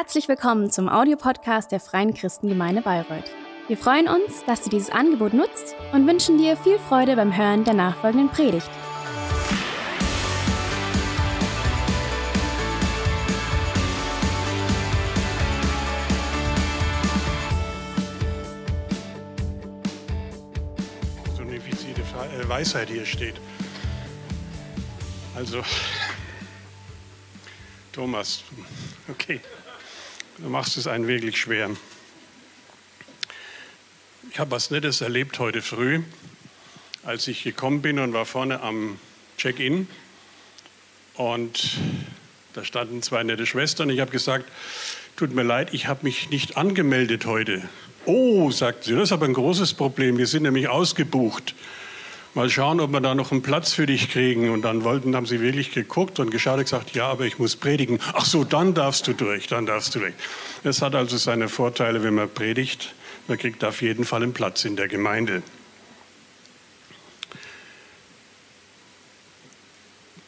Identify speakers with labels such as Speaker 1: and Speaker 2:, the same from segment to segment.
Speaker 1: Herzlich willkommen zum Audiopodcast der Freien Christengemeinde Bayreuth. Wir freuen uns, dass du dieses Angebot nutzt und wünschen dir viel Freude beim Hören der nachfolgenden Predigt.
Speaker 2: So eine implizierte Fre- äh, Weisheit hier steht. Also, Thomas, okay, du machst es einen wirklich schwer. Ich habe was Nettes erlebt heute früh, als ich gekommen bin und war vorne am Check-in. Und da standen zwei nette Schwestern. Ich habe gesagt, tut mir leid, ich habe mich nicht angemeldet heute. Oh, sagt sie, das ist aber ein großes Problem. Wir sind nämlich ausgebucht. Mal schauen, ob wir da noch einen Platz für dich kriegen. Und dann wollten, haben sie wirklich geguckt und geschaut und gesagt, ja, aber ich muss predigen. Ach so, dann darfst du durch, dann darfst du durch. Es hat also seine Vorteile, wenn man predigt. Man kriegt auf jeden Fall einen Platz in der Gemeinde.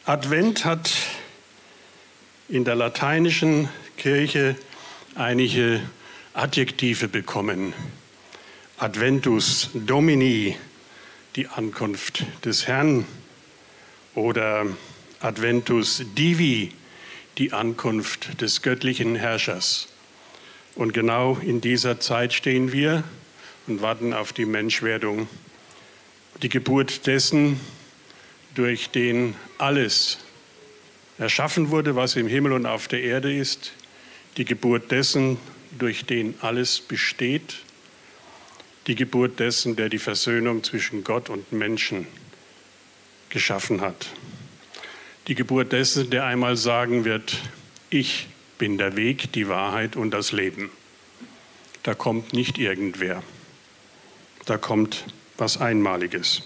Speaker 2: Advent hat in der lateinischen Kirche einige Adjektive bekommen. Adventus Domini, die Ankunft des Herrn, oder Adventus Divi, die Ankunft des göttlichen Herrschers. Und genau in dieser Zeit stehen wir und warten auf die Menschwerdung, die Geburt dessen, durch den alles erschaffen wurde, was im Himmel und auf der Erde ist, die Geburt dessen, durch den alles besteht, die Geburt dessen, der die Versöhnung zwischen Gott und Menschen geschaffen hat, die Geburt dessen, der einmal sagen wird, ich bin der Weg, die Wahrheit und das Leben. Da kommt nicht irgendwer, da kommt was Einmaliges.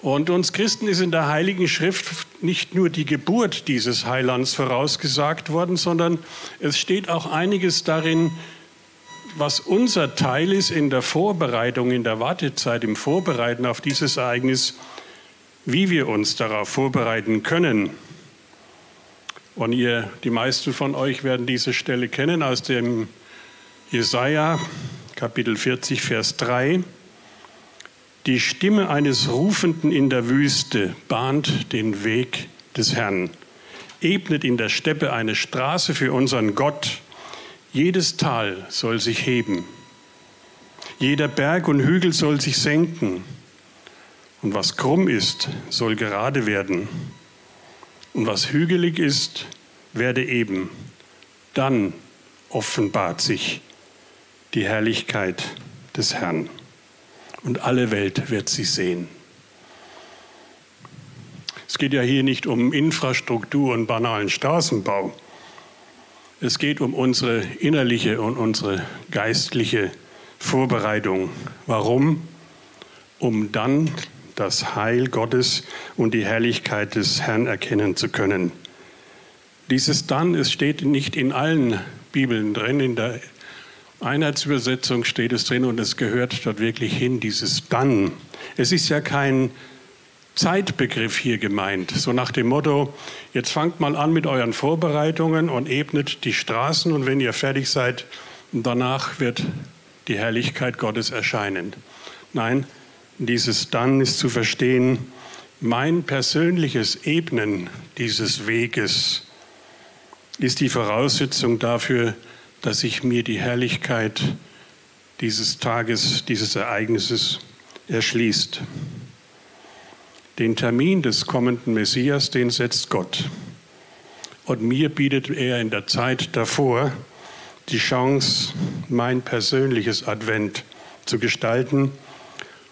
Speaker 2: Und uns Christen ist in der Heiligen Schrift nicht nur die Geburt dieses Heilands vorausgesagt worden, sondern es steht auch einiges darin, was unser Teil ist in der Vorbereitung, in der Wartezeit, im Vorbereiten auf dieses Ereignis, wie wir uns darauf vorbereiten können. Und ihr, die meisten von euch werden diese Stelle kennen aus dem Jesaja, Kapitel 40, Vers 3. Die Stimme eines Rufenden in der Wüste bahnt den Weg des Herrn, ebnet in der Steppe eine Straße für unseren Gott. Jedes Tal soll sich heben, jeder Berg und Hügel soll sich senken, und was krumm ist, soll gerade werden, und was hügelig ist, werde eben. Dann offenbart sich die Herrlichkeit des Herrn und alle Welt wird sie sehen. Es geht ja hier nicht um Infrastruktur und banalen Straßenbau. Es geht um unsere innerliche und unsere geistliche Vorbereitung. Warum? Um dann das Heil Gottes und die Herrlichkeit des Herrn erkennen zu können. Dieses dann, es steht nicht in allen Bibeln drin, in der Einheitsübersetzung steht es drin und es gehört dort wirklich hin, dieses dann. Es ist ja kein Zeitbegriff hier gemeint, so nach dem Motto, jetzt fangt mal an mit euren Vorbereitungen und ebnet die Straßen und wenn ihr fertig seid, danach wird die Herrlichkeit Gottes erscheinen. Nein, dieses dann ist zu verstehen, mein persönliches Ebnen dieses Weges ist die Voraussetzung dafür, dass ich mir die Herrlichkeit dieses Tages, dieses Ereignisses erschließt. Den Termin des kommenden Messias, den setzt Gott. Und mir bietet er in der Zeit davor die Chance, mein persönliches Advent zu gestalten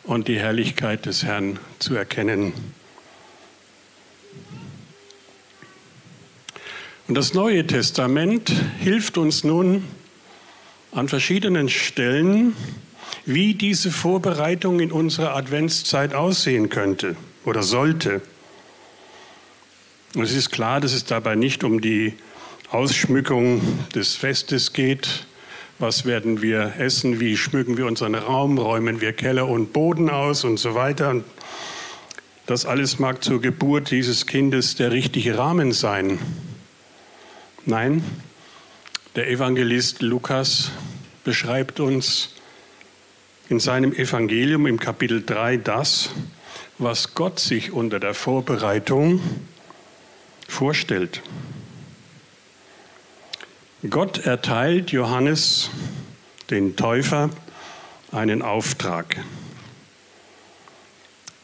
Speaker 2: und die Herrlichkeit des Herrn zu erkennen. Und das Neue Testament hilft uns nun an verschiedenen Stellen, wie diese Vorbereitung in unserer Adventszeit aussehen könnte oder sollte. Und es ist klar, dass es dabei nicht um die Ausschmückung des Festes geht. Was werden wir essen? Wie schmücken wir unseren Raum? Räumen wir Keller und Boden aus und so weiter? Das alles mag zur Geburt dieses Kindes der richtige Rahmen sein. Nein, Der Evangelist Lukas beschreibt uns in seinem Evangelium im Kapitel 3 das, was Gott sich unter der Vorbereitung vorstellt. Gott erteilt Johannes, den Täufer, einen Auftrag.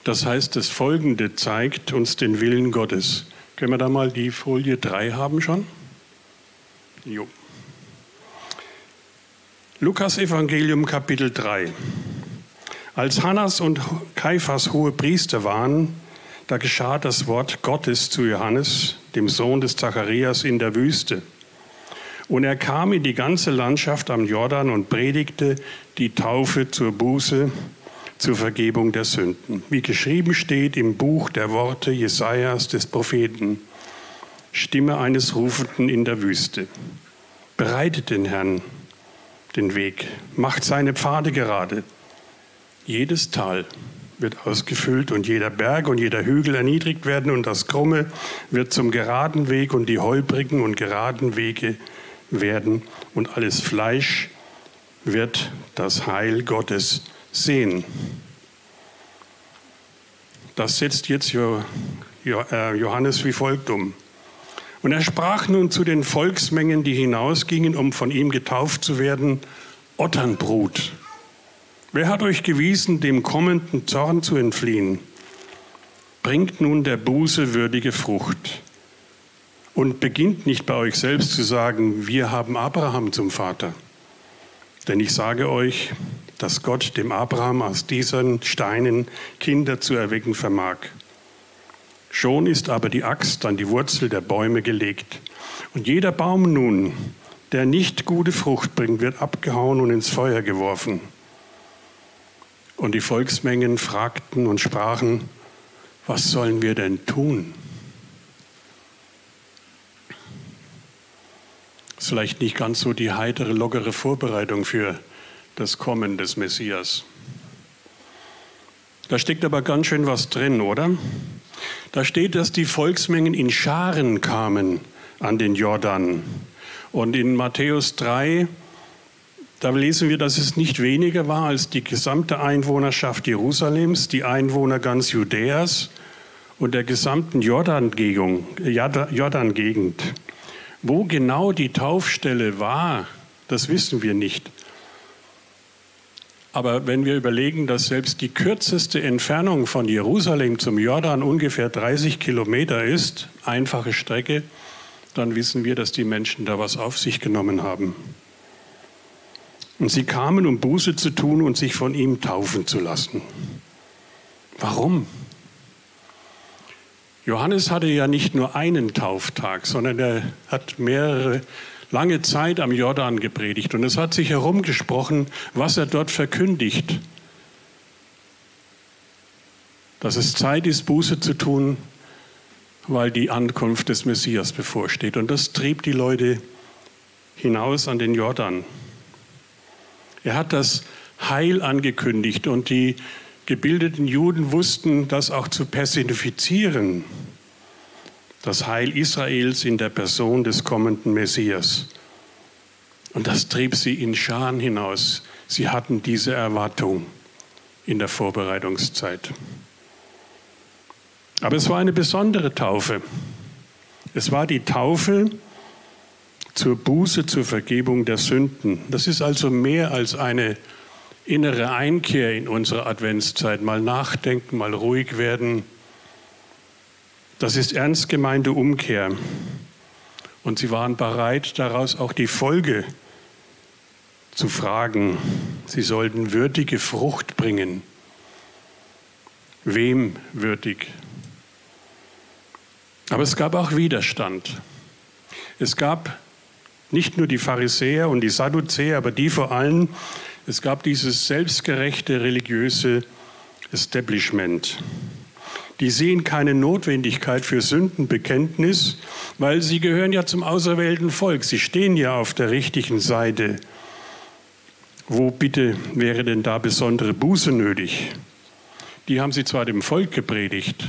Speaker 2: Das heißt, das Folgende zeigt uns den Willen Gottes. Können wir da mal die Folie 3 haben schon? Jo. Lukas Evangelium Kapitel 3. Als Hannas und Kaiphas hohe Priester waren, da geschah das Wort Gottes zu Johannes, dem Sohn des Zacharias, in der Wüste. Und er kam in die ganze Landschaft am Jordan und predigte die Taufe zur Buße, zur Vergebung der Sünden. Wie geschrieben steht im Buch der Worte Jesajas des Propheten, Stimme eines Rufenden in der Wüste. Bereitet den Herrn den Weg, macht seine Pfade gerade. Jedes Tal wird ausgefüllt und jeder Berg und jeder Hügel erniedrigt werden und das Krumme wird zum geraden Weg und die holprigen und geraden Wege werden und alles Fleisch wird das Heil Gottes sehen. Das setzt jetzt äh, Johannes wie folgt um. Und er sprach nun zu den Volksmengen, die hinausgingen, um von ihm getauft zu werden, Otternbrut. Wer hat euch gewiesen, dem kommenden Zorn zu entfliehen? Bringt nun der Buße würdige Frucht. Und beginnt nicht bei euch selbst zu sagen, wir haben Abraham zum Vater. Denn ich sage euch, dass Gott dem Abraham aus diesen Steinen Kinder zu erwecken vermag. Schon ist aber die Axt an die Wurzel der Bäume gelegt. Und jeder Baum nun, der nicht gute Frucht bringt, wird abgehauen und ins Feuer geworfen. Und die Volksmengen fragten und sprachen, was sollen wir denn tun? Vielleicht nicht ganz so die heitere, lockere Vorbereitung für das Kommen des Messias. Da steckt aber ganz schön was drin, oder? Da steht, dass die Volksmengen in Scharen kamen an den Jordan. Und in Matthäus 3, da lesen wir, dass es nicht weniger war als die gesamte Einwohnerschaft Jerusalems, die Einwohner ganz Judäas und der gesamten Jordan-Gegend. Wo genau die Taufstelle war, das wissen wir nicht. Aber wenn wir überlegen, dass selbst die kürzeste Entfernung von Jerusalem zum Jordan ungefähr 30 Kilometer ist, einfache Strecke, dann wissen wir, dass die Menschen da was auf sich genommen haben. Und sie kamen, um Buße zu tun und sich von ihm taufen zu lassen. Warum? Johannes hatte ja nicht nur einen Tauftag, sondern er hat mehrere lange Zeit am Jordan gepredigt und es hat sich herumgesprochen, was er dort verkündigt. Dass es Zeit ist, Buße zu tun, weil die Ankunft des Messias bevorsteht. Und das trieb die Leute hinaus an den Jordan. Er hat das Heil angekündigt und die gebildeten Juden wussten das auch zu personifizieren das Heil Israels in der Person des kommenden Messias. Und das trieb sie in Scharen hinaus. Sie hatten diese Erwartung in der Vorbereitungszeit. Aber es war eine besondere Taufe. Es war die Taufe zur Buße, zur Vergebung der Sünden. Das ist also mehr als eine innere Einkehr in unsere Adventszeit. Mal nachdenken, mal ruhig werden, das ist ernst gemeinte Umkehr. Und sie waren bereit, daraus auch die Folge zu fragen. Sie sollten würdige Frucht bringen. Wem würdig? Aber es gab auch Widerstand. Es gab nicht nur die Pharisäer und die Sadduzäer, aber die vor allem, es gab dieses selbstgerechte religiöse Establishment. Die sehen keine Notwendigkeit für Sündenbekenntnis, weil sie gehören ja zum auserwählten Volk. Sie stehen ja auf der richtigen Seite. Wo bitte wäre denn da besondere Buße nötig? Die haben sie zwar dem Volk gepredigt,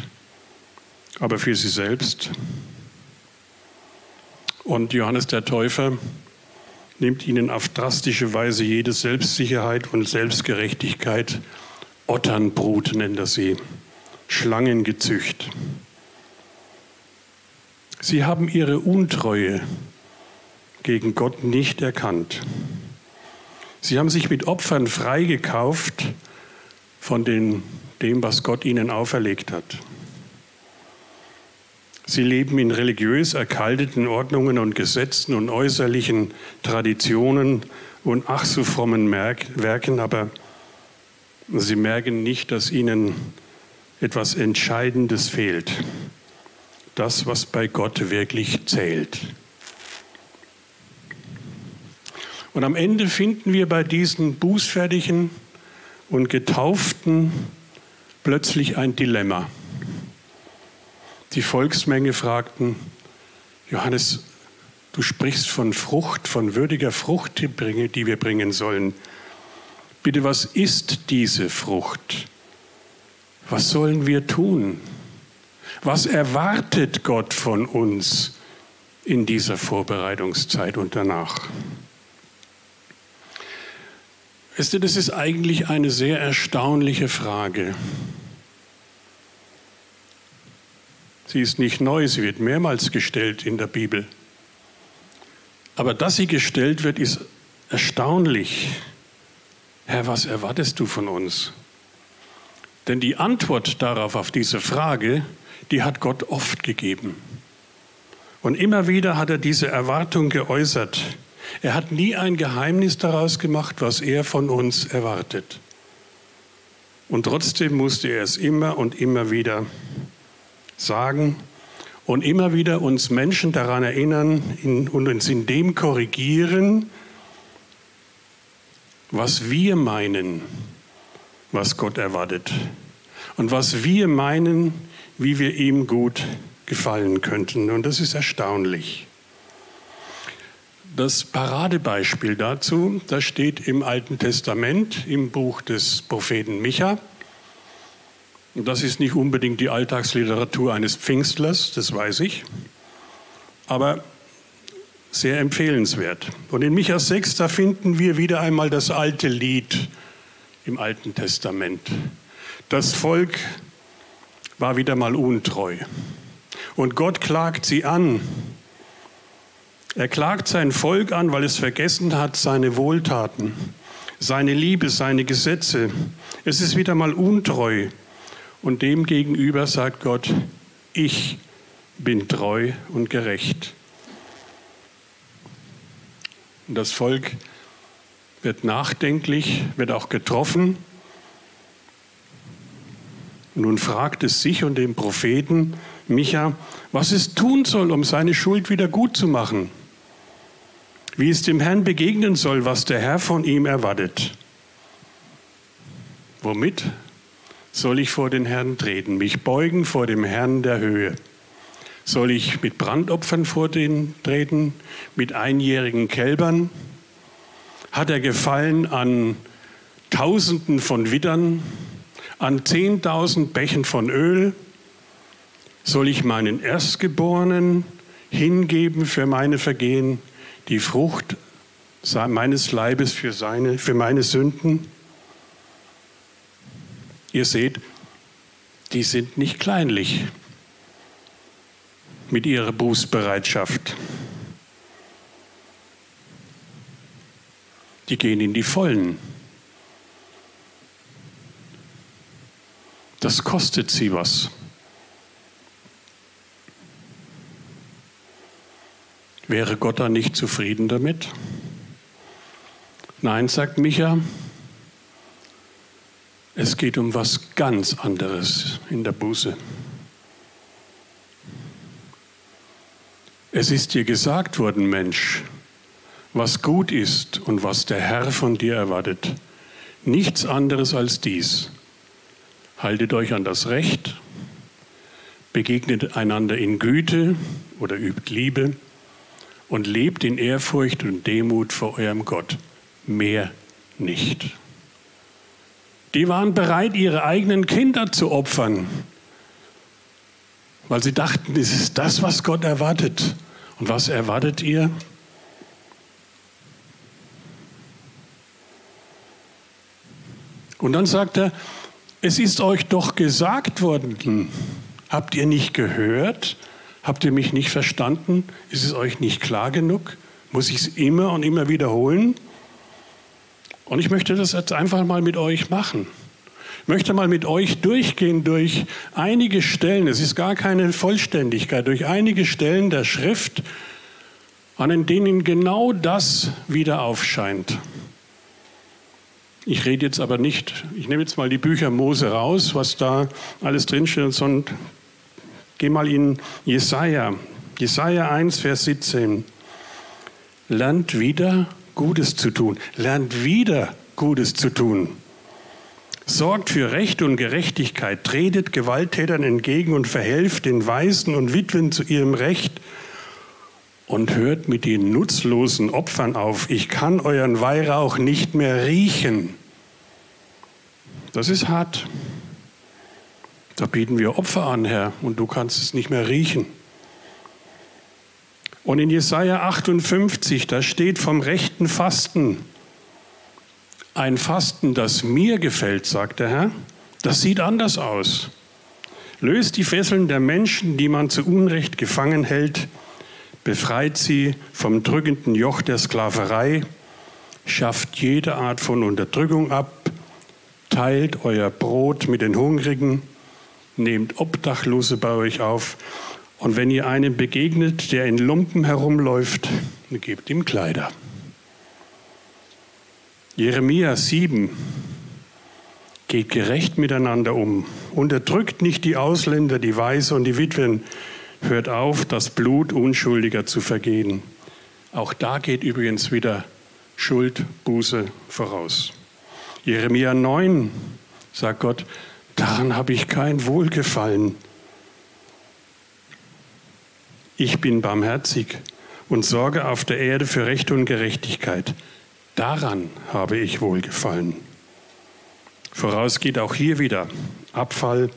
Speaker 2: aber für sie selbst. Und Johannes der Täufer nimmt ihnen auf drastische Weise jede Selbstsicherheit und Selbstgerechtigkeit. Otternbrut nennt er sie, Schlangengezücht. Sie haben ihre Untreue gegen Gott nicht erkannt. Sie haben sich mit Opfern freigekauft von den, dem, was Gott ihnen auferlegt hat. Sie leben in religiös erkalteten Ordnungen und Gesetzen und äußerlichen Traditionen und ach so frommen Werken, aber sie merken nicht, dass ihnen etwas Entscheidendes fehlt. Das, was bei Gott wirklich zählt. Und am Ende finden wir bei diesen Bußfertigen und Getauften plötzlich ein Dilemma. Die Volksmenge fragten, Johannes, du sprichst von Frucht, von würdiger Frucht, die wir bringen sollen. Bitte, was ist diese Frucht? Was sollen wir tun? Was erwartet Gott von uns in dieser Vorbereitungszeit und danach? Wisst ihr, das ist eigentlich eine sehr erstaunliche Frage. Sie ist nicht neu, sie wird mehrmals gestellt in der Bibel. Aber dass sie gestellt wird, ist erstaunlich. Herr, was erwartest du von uns? Denn die Antwort darauf, auf diese Frage, die hat Gott oft gegeben. Und immer wieder hat er diese Erwartung geäußert. Er hat nie ein Geheimnis daraus gemacht, was er von uns erwartet. Und trotzdem musste er es immer und immer wieder sagen und immer wieder uns Menschen daran erinnern und uns in dem korrigieren, was wir meinen, was Gott erwartet und was wir meinen, wie wir ihm gut gefallen könnten. Und das ist erstaunlich. Das Paradebeispiel dazu, das steht im Alten Testament im Buch des Propheten Micha. Das ist nicht unbedingt die Alltagsliteratur eines Pfingstlers, das weiß ich, aber sehr empfehlenswert. Und in Micha 6, da finden wir wieder einmal das alte Lied im Alten Testament. Das Volk war wieder mal untreu. Und Gott klagt sie an er klagt sein Volk an, weil es vergessen hat, seine Wohltaten, seine Liebe, seine Gesetze. Es ist wieder mal untreu. Und dem gegenüber sagt Gott, ich bin treu und gerecht. Und das Volk wird nachdenklich, wird auch getroffen. Nun fragt es sich und den Propheten Micha, was es tun soll, um seine Schuld wieder gut zu machen wie es dem Herrn begegnen soll, was der Herr von ihm erwartet. Womit soll ich vor den Herrn treten, mich beugen vor dem Herrn der Höhe? Soll ich mit Brandopfern vor den treten, mit einjährigen Kälbern? Hat er Gefallen an Tausenden von Widdern, an Zehntausend Bächen von Öl? Soll ich meinen Erstgeborenen hingeben für meine Vergehen? die Frucht meines Leibes für, seine, für meine Sünden. Ihr seht, die sind nicht kleinlich mit ihrer Bußbereitschaft. Die gehen in die Vollen. Das kostet sie was. Wäre Gott da nicht zufrieden damit? Nein, sagt Micha, es geht um was ganz anderes in der Buße. Es ist dir gesagt worden, Mensch, was gut ist und was der Herr von dir erwartet. Nichts anderes als dies. Haltet euch an das Recht, begegnet einander in Güte oder übt Liebe und lebt in Ehrfurcht und Demut vor eurem Gott. Mehr nicht. Die waren bereit, ihre eigenen Kinder zu opfern, weil sie dachten, es ist das, was Gott erwartet. Und was erwartet ihr? Und dann sagt er, es ist euch doch gesagt worden, habt ihr nicht gehört? Habt ihr mich nicht verstanden? Ist es euch nicht klar genug? Muss ich es immer und immer wiederholen? Und ich möchte das jetzt einfach mal mit euch machen. Ich möchte mal mit euch durchgehen durch einige Stellen, es ist gar keine Vollständigkeit, durch einige Stellen der Schrift, an denen genau das wieder aufscheint. Ich rede jetzt aber nicht, ich nehme jetzt mal die Bücher Mose raus, was da alles drinsteht, sondern gehe mal in Jesaja, Jesaja 1, Vers 17. Lernt wieder Gutes zu tun. Lernt wieder Gutes zu tun. Sorgt für Recht und Gerechtigkeit, tretet Gewalttätern entgegen und verhelft den Waisen und Witwen zu ihrem Recht und hört mit den nutzlosen Opfern auf. Ich kann euren Weihrauch nicht mehr riechen. Das ist hart. Da bieten wir Opfer an, Herr, und du kannst es nicht mehr riechen. Und in Jesaja 58, da steht vom rechten Fasten. Ein Fasten, das mir gefällt, sagt der Herr, das sieht anders aus. Löst die Fesseln der Menschen, die man zu Unrecht gefangen hält, befreit sie vom drückenden Joch der Sklaverei, schafft jede Art von Unterdrückung ab, teilt euer Brot mit den Hungrigen, nehmt Obdachlose bei euch auf und wenn ihr einem begegnet, der in Lumpen herumläuft, gebt ihm Kleider. Jeremia 7 geht gerecht miteinander um, unterdrückt nicht die Ausländer, die Weise und die Witwen, hört auf, das Blut Unschuldiger zu vergehen. Auch da geht übrigens wieder Schuld, Buße voraus. Jeremia 9 sagt Gott, daran habe ich kein Wohlgefallen. Ich bin barmherzig und sorge auf der Erde für Recht und Gerechtigkeit. Daran habe ich Wohlgefallen. Voraus geht auch hier wieder Abfall,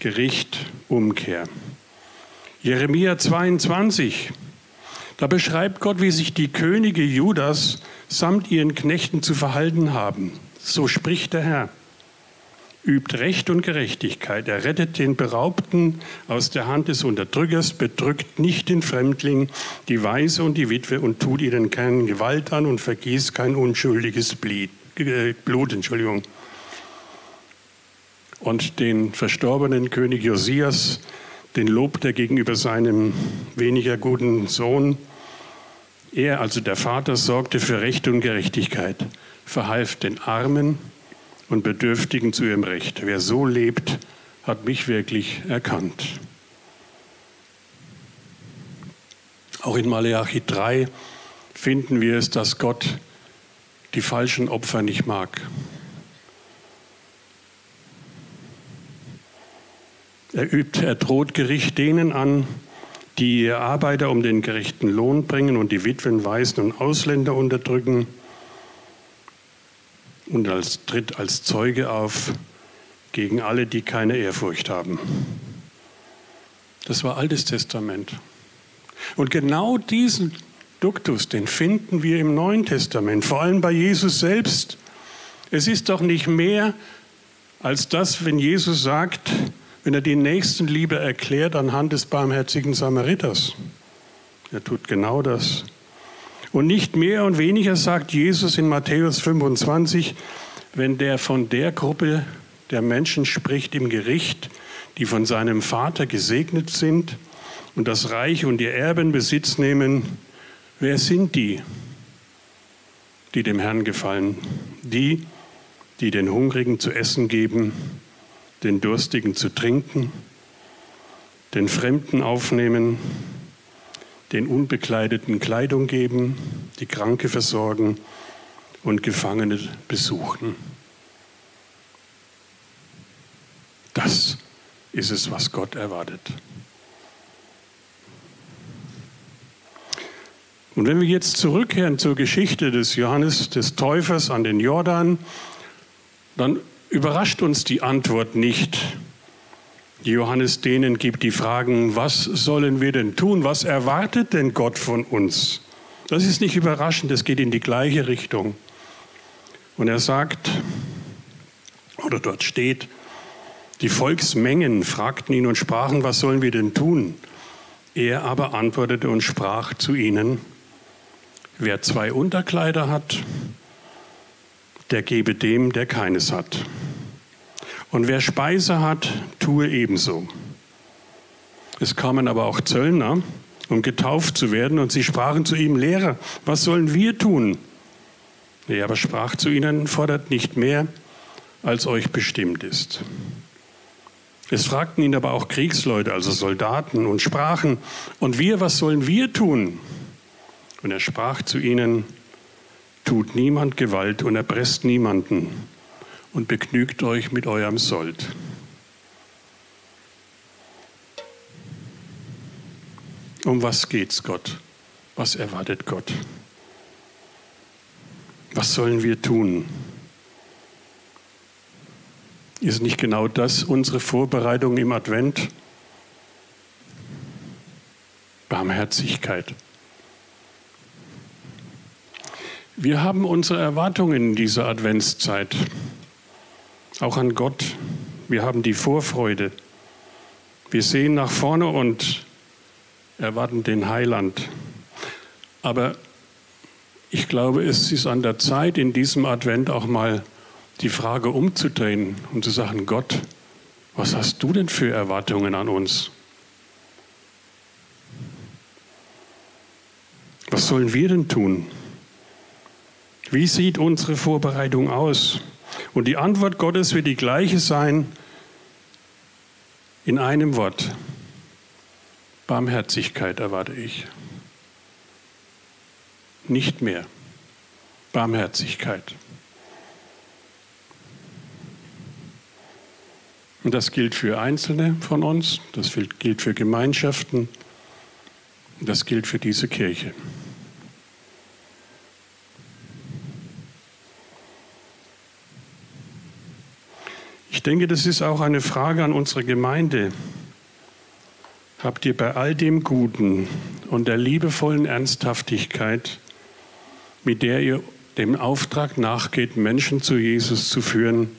Speaker 2: Gericht, Umkehr. Jeremia 22. Da beschreibt Gott, wie sich die Könige Judas samt ihren Knechten zu verhalten haben. So spricht der Herr. Übt Recht und Gerechtigkeit. Er rettet den Beraubten aus der Hand des Unterdrückers, bedrückt nicht den Fremdling, die Weise und die Witwe und tut ihnen keine Gewalt an und vergießt kein unschuldiges äh, Blut. Entschuldigung. Und den verstorbenen König Josias den lobt er gegenüber seinem weniger guten Sohn. Er, also der Vater, sorgte für Recht und Gerechtigkeit, verhalf den Armen und Bedürftigen zu ihrem Recht. Wer so lebt, hat mich wirklich erkannt. Auch in Maleachi 3 finden wir es, dass Gott die falschen Opfer nicht mag. Er übt, er droht Gericht denen an, die ihr Arbeiter um den gerechten Lohn bringen und die Witwen, Waisen und Ausländer unterdrücken und als, tritt als Zeuge auf gegen alle, die keine Ehrfurcht haben. Das war Altes Testament. Und genau diesen Duktus, den finden wir im Neuen Testament, vor allem bei Jesus selbst. Es ist doch nicht mehr als das, wenn Jesus sagt, wenn er die Nächstenliebe erklärt anhand des barmherzigen Samariters. Er tut genau das. Und nicht mehr und weniger sagt Jesus in Matthäus 25, wenn der von der Gruppe der Menschen spricht im Gericht, die von seinem Vater gesegnet sind und das Reich und ihr Erben Besitz nehmen, wer sind die, die dem Herrn gefallen? Die, die den Hungrigen zu essen geben den Durstigen zu trinken, den Fremden aufnehmen, den Unbekleideten Kleidung geben, die Kranke versorgen und Gefangene besuchen. Das ist es, was Gott erwartet. Und wenn wir jetzt zurückkehren zur Geschichte des Johannes des Täufers an den Jordan, dann überrascht uns die Antwort nicht. Johannes denen gibt die Fragen, was sollen wir denn tun? Was erwartet denn Gott von uns? Das ist nicht überraschend, es geht in die gleiche Richtung. Und er sagt, Oder dort steht, die Volksmengen fragten ihn und sprachen, was sollen wir denn tun? Er aber antwortete und sprach zu ihnen, wer zwei Unterkleider hat, der gebe dem, der keines hat. Und wer Speise hat, tue ebenso. Es kamen aber auch Zöllner, um getauft zu werden, und sie sprachen zu ihm, Lehrer, was sollen wir tun? Er aber sprach zu ihnen, fordert nicht mehr, als euch bestimmt ist. Es fragten ihn aber auch Kriegsleute, also Soldaten, und sprachen, und wir, was sollen wir tun? Und er sprach zu ihnen, tut niemand Gewalt und erpresst niemanden und begnügt euch mit eurem Sold. Um was geht's Gott? Was erwartet Gott? Was sollen wir tun? Ist nicht genau das unsere Vorbereitung im Advent? Barmherzigkeit. Wir haben unsere Erwartungen in dieser Adventszeit, auch an Gott. Wir haben die Vorfreude. Wir sehen nach vorne und erwarten den Heiland. Aber ich glaube, es ist an der Zeit, in diesem Advent auch mal die Frage umzudrehen und zu sagen, Gott, was hast du denn für Erwartungen an uns? Was sollen wir denn tun? Wie sieht unsere Vorbereitung aus? Und die Antwort Gottes wird die gleiche sein in einem Wort. Barmherzigkeit erwarte ich. Nicht mehr. Barmherzigkeit. Und das gilt für Einzelne von uns, das gilt für Gemeinschaften, das gilt für diese Kirche. Ich denke, das ist auch eine Frage an unsere Gemeinde. Habt ihr bei all dem Guten und der liebevollen Ernsthaftigkeit, mit der ihr dem Auftrag nachgeht, Menschen zu Jesus zu führen,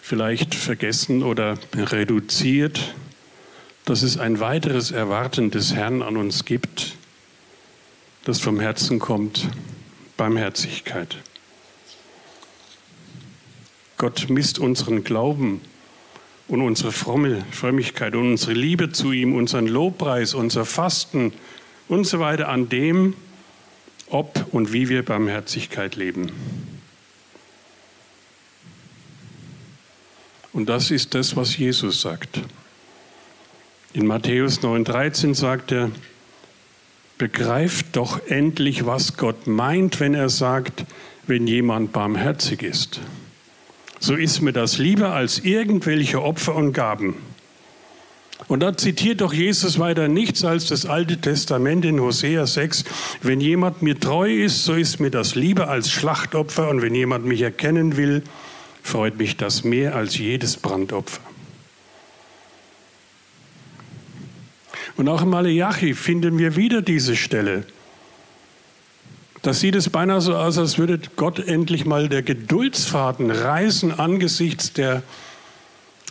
Speaker 2: vielleicht vergessen oder reduziert, dass es ein weiteres Erwarten des Herrn an uns gibt, das vom Herzen kommt, Barmherzigkeit. Gott misst unseren Glauben und unsere Frommel, Frömmigkeit und unsere Liebe zu ihm, unseren Lobpreis, unser Fasten und so weiter an dem, ob und wie wir Barmherzigkeit leben. Und das ist das, was Jesus sagt. In Matthäus 9:13 sagt er, begreift doch endlich, was Gott meint, wenn er sagt, wenn jemand barmherzig ist. So ist mir das lieber als irgendwelche Opfer und Gaben. Und da zitiert doch Jesus weiter nichts als das Alte Testament in Hosea 6. Wenn jemand mir treu ist, so ist mir das lieber als Schlachtopfer. Und wenn jemand mich erkennen will, freut mich das mehr als jedes Brandopfer. Und auch im Malachi finden wir wieder diese Stelle. Da sieht es beinahe so aus, als würde Gott endlich mal der Geduldsfaden reißen angesichts der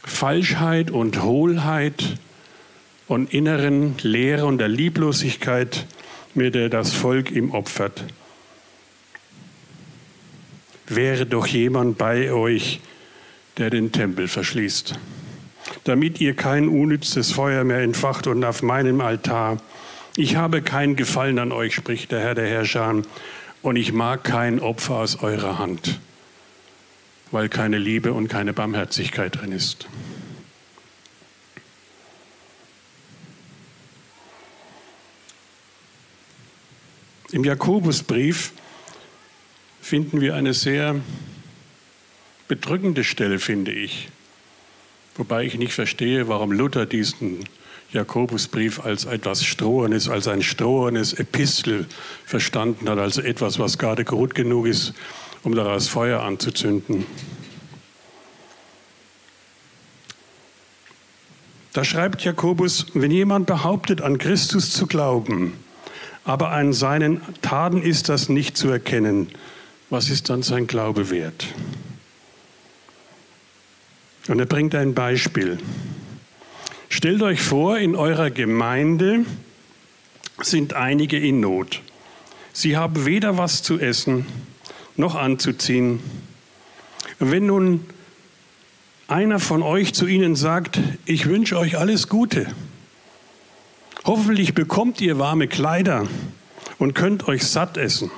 Speaker 2: Falschheit und Hohlheit und inneren Leere und der Lieblosigkeit, mit der das Volk ihm opfert wäre doch jemand bei euch, der den Tempel verschließt, damit ihr kein unnützes Feuer mehr entfacht und auf meinem Altar. Ich habe keinen Gefallen an euch, spricht der Herr der Herrscher, und ich mag kein Opfer aus eurer Hand, weil keine Liebe und keine Barmherzigkeit drin ist. Im Jakobusbrief finden wir eine sehr bedrückende Stelle, finde ich. Wobei ich nicht verstehe, warum Luther diesen Jakobusbrief als etwas Strohenes, als ein strohenes Epistel verstanden hat, also etwas, was gerade gut genug ist, um daraus Feuer anzuzünden. Da schreibt Jakobus, wenn jemand behauptet, an Christus zu glauben, aber an seinen Taten ist das nicht zu erkennen, was ist dann sein Glaube wert? Und er bringt ein Beispiel. Stellt euch vor, in eurer Gemeinde sind einige in Not. Sie haben weder was zu essen noch anzuziehen. Wenn nun einer von euch zu ihnen sagt, ich wünsche euch alles Gute, hoffentlich bekommt ihr warme Kleider und könnt euch satt essen.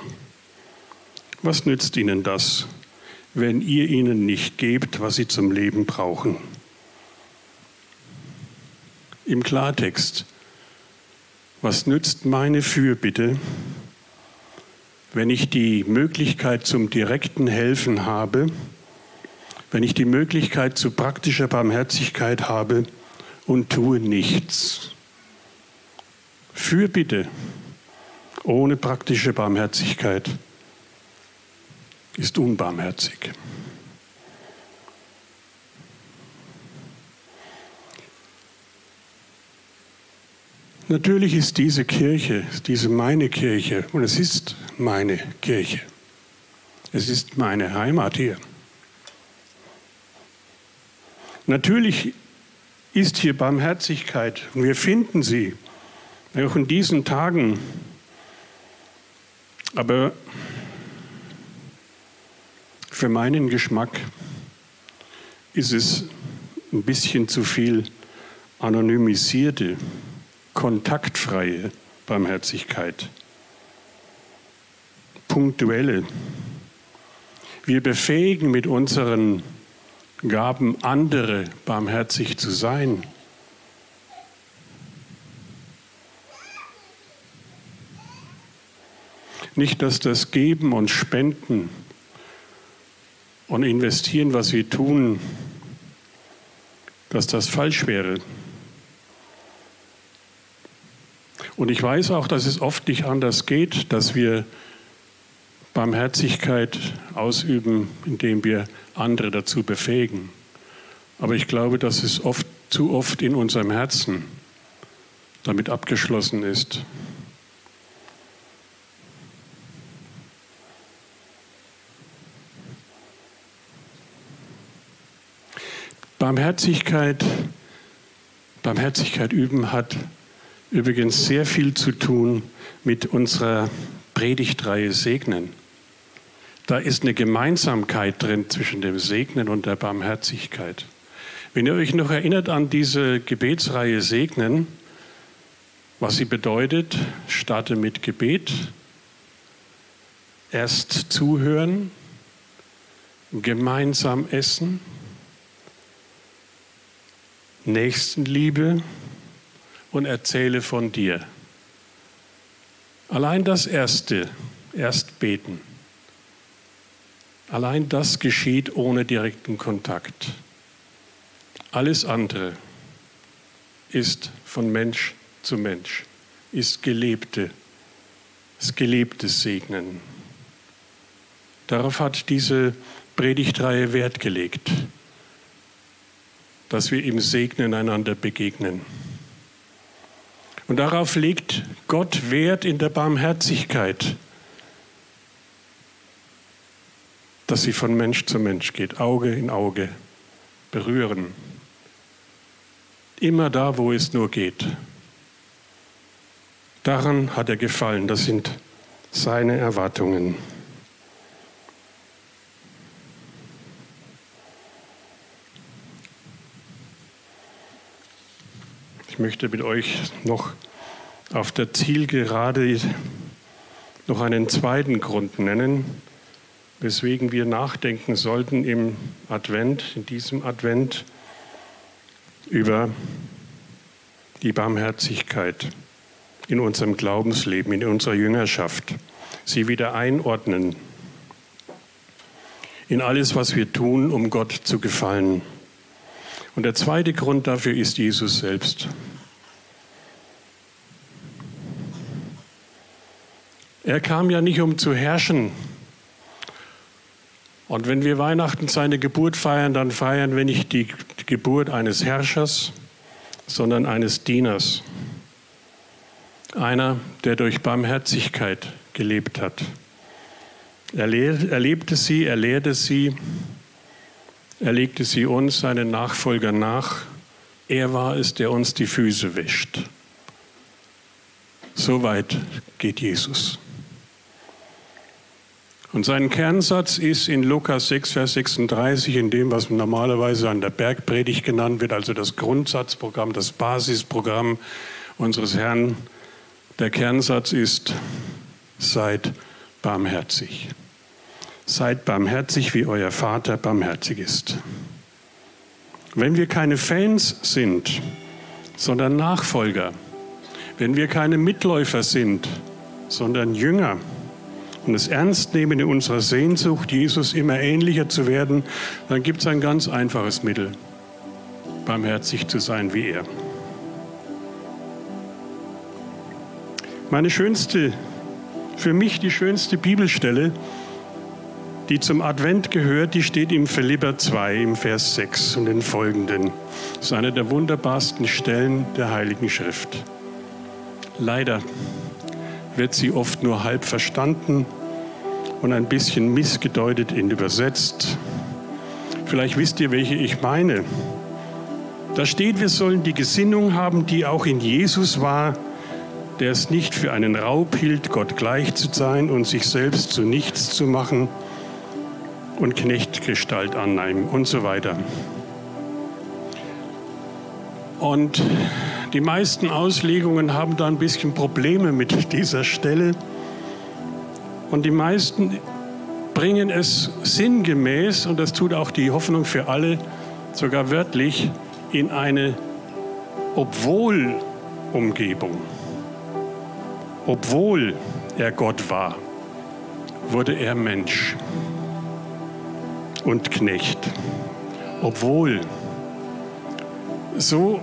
Speaker 2: Was nützt ihnen das, wenn ihr ihnen nicht gebt, was sie zum Leben brauchen? Im Klartext, was nützt meine Fürbitte, wenn ich die Möglichkeit zum direkten Helfen habe, wenn ich die Möglichkeit zu praktischer Barmherzigkeit habe und tue nichts? Fürbitte ohne praktische Barmherzigkeit ist unbarmherzig. Natürlich ist diese Kirche, diese meine Kirche und es ist meine Kirche. Es ist meine Heimat hier. Natürlich ist hier Barmherzigkeit und wir finden sie auch in diesen Tagen. Aber für meinen Geschmack ist es ein bisschen zu viel anonymisierte, kontaktfreie Barmherzigkeit. Punktuelle. Wir befähigen mit unseren Gaben andere barmherzig zu sein. Nicht, dass das Geben und Spenden und investieren, was wir tun, dass das falsch wäre. Und ich weiß auch, dass es oft nicht anders geht, dass wir Barmherzigkeit ausüben, indem wir andere dazu befähigen. Aber ich glaube, dass es oft, zu oft in unserem Herzen damit abgeschlossen ist. Barmherzigkeit, Barmherzigkeit üben hat übrigens sehr viel zu tun mit unserer Predigtreihe Segnen. Da ist eine Gemeinsamkeit drin zwischen dem Segnen und der Barmherzigkeit. Wenn ihr euch noch erinnert an diese Gebetsreihe Segnen, was sie bedeutet, starte mit Gebet, erst zuhören, gemeinsam essen, Nächstenliebe und erzähle von dir. Allein das Erste, erst beten. Allein das geschieht ohne direkten Kontakt. Alles andere ist von Mensch zu Mensch, ist gelebte, ist gelebtes Segnen. Darauf hat diese Predigtreihe Wert gelegt dass wir im Segnen einander begegnen. Und darauf legt Gott Wert in der Barmherzigkeit, dass sie von Mensch zu Mensch geht, Auge in Auge, berühren. Immer da, wo es nur geht. Daran hat er gefallen, das sind seine Erwartungen. Ich möchte mit euch noch auf der Zielgerade noch einen zweiten Grund nennen, weswegen wir nachdenken sollten im Advent, in diesem Advent, über die Barmherzigkeit in unserem Glaubensleben, in unserer Jüngerschaft, sie wieder einordnen in alles, was wir tun, um Gott zu gefallen. Und der zweite Grund dafür ist Jesus selbst. Er kam ja nicht, um zu herrschen. Und wenn wir Weihnachten seine Geburt feiern, dann feiern wir nicht die Geburt eines Herrschers, sondern eines Dieners. Einer, der durch Barmherzigkeit gelebt hat. Er, lebte sie, er lehrte sie, Er legte sie uns, seinen Nachfolgern, nach. Er war es, der uns die Füße wäscht. So weit geht Jesus. Und sein Kernsatz ist in Lukas 6, Vers 36, in dem, was normalerweise an der Bergpredigt genannt wird, also das Grundsatzprogramm, das Basisprogramm unseres Herrn. Der Kernsatz ist, seid barmherzig. Seid barmherzig, wie euer Vater barmherzig ist. Wenn wir keine Fans sind, sondern Nachfolger, wenn wir keine Mitläufer sind, sondern Jünger und es ernst nehmen in unserer Sehnsucht, Jesus immer ähnlicher zu werden, dann gibt es ein ganz einfaches Mittel, barmherzig zu sein wie er. Meine schönste, für mich die schönste Bibelstelle, die zum Advent gehört, die steht im Philipper 2 im Vers 6 und den folgenden. Das ist eine der wunderbarsten Stellen der Heiligen Schrift. Leider wird sie oft nur halb verstanden und ein bisschen missgedeutet und übersetzt. Vielleicht wisst ihr, welche ich meine. Da steht, wir sollen die Gesinnung haben, die auch in Jesus war, der es nicht für einen Raub hielt, Gott gleich zu sein und sich selbst zu nichts zu machen und Knechtgestalt annehmen und so weiter. Und die meisten Auslegungen haben da ein bisschen Probleme mit dieser Stelle. Und die meisten bringen es sinngemäß, und das tut auch die Hoffnung für alle, sogar wörtlich, in eine Obwohl-Umgebung. Obwohl er Gott war, wurde er Mensch und Knecht. Obwohl so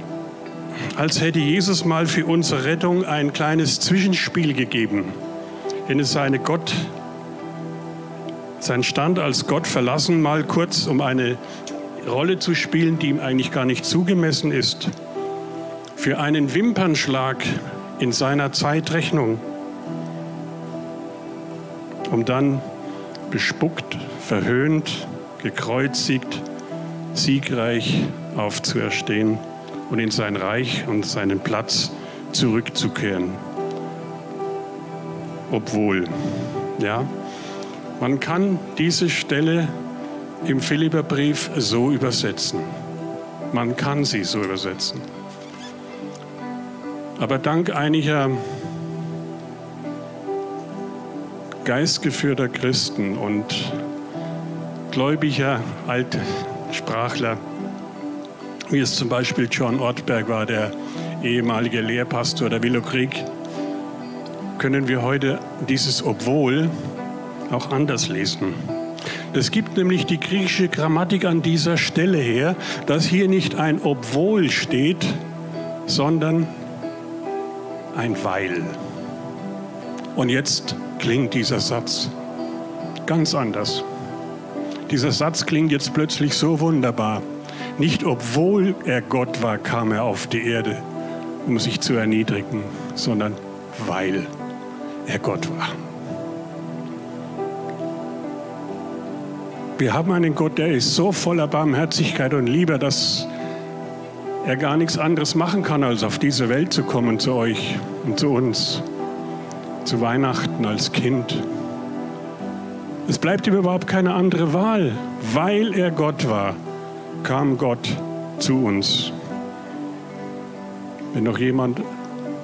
Speaker 2: als hätte Jesus mal für unsere Rettung ein kleines Zwischenspiel gegeben, wenn es seine Gott, sein Stand als Gott verlassen, mal kurz, um eine Rolle zu spielen, die ihm eigentlich gar nicht zugemessen ist, für einen Wimpernschlag in seiner Zeitrechnung, um dann bespuckt, verhöhnt, gekreuzigt, siegreich aufzuerstehen und in sein Reich und seinen Platz zurückzukehren. Obwohl, ja, man kann diese Stelle im Philipperbrief so übersetzen. Man kann sie so übersetzen. Aber dank einiger geistgeführter Christen und gläubiger Altsprachler wie es zum Beispiel John Ortberg war, der ehemalige Lehrpastor der Willow Creek, können wir heute dieses Obwohl auch anders lesen. Es gibt nämlich die griechische Grammatik an dieser Stelle her, dass hier nicht ein Obwohl steht, sondern ein Weil. Und jetzt klingt dieser Satz ganz anders. Dieser Satz klingt jetzt plötzlich so wunderbar. Nicht obwohl er Gott war, kam er auf die Erde, um sich zu erniedrigen, sondern weil er Gott war. Wir haben einen Gott, der ist so voller Barmherzigkeit und Liebe, dass er gar nichts anderes machen kann, als auf diese Welt zu kommen, zu euch und zu uns, zu Weihnachten als Kind. Es bleibt ihm überhaupt keine andere Wahl, weil er Gott war kam Gott zu uns. Wenn noch jemand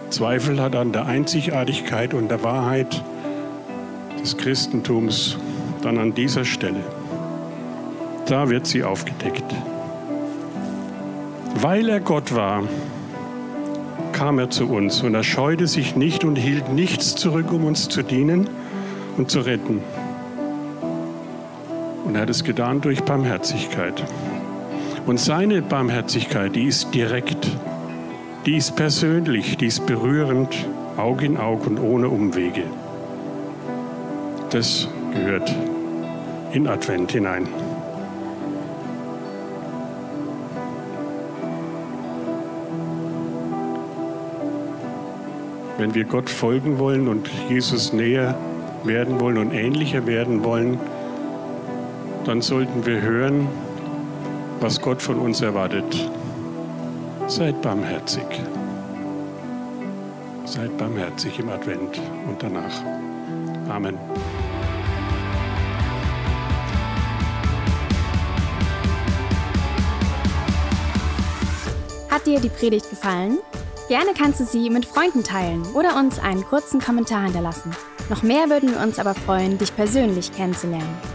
Speaker 2: Zweifel hat an der Einzigartigkeit und der Wahrheit des Christentums, dann an dieser Stelle. Da wird sie aufgedeckt. Weil er Gott war, kam er zu uns und er scheute sich nicht und hielt nichts zurück, um uns zu dienen und zu retten. Er hat es getan durch Barmherzigkeit. Und seine Barmherzigkeit, die ist direkt, die ist persönlich, die ist berührend, Aug in Aug und ohne Umwege. Das gehört in Advent hinein. Wenn wir Gott folgen wollen und Jesus näher werden wollen und ähnlicher werden wollen, dann sollten wir hören, was Gott von uns erwartet. Seid barmherzig. Seid barmherzig im Advent und danach. Amen.
Speaker 1: Hat dir die Predigt gefallen? Gerne kannst du sie mit Freunden teilen oder uns einen kurzen Kommentar hinterlassen. Noch mehr würden wir uns aber freuen, dich persönlich kennenzulernen.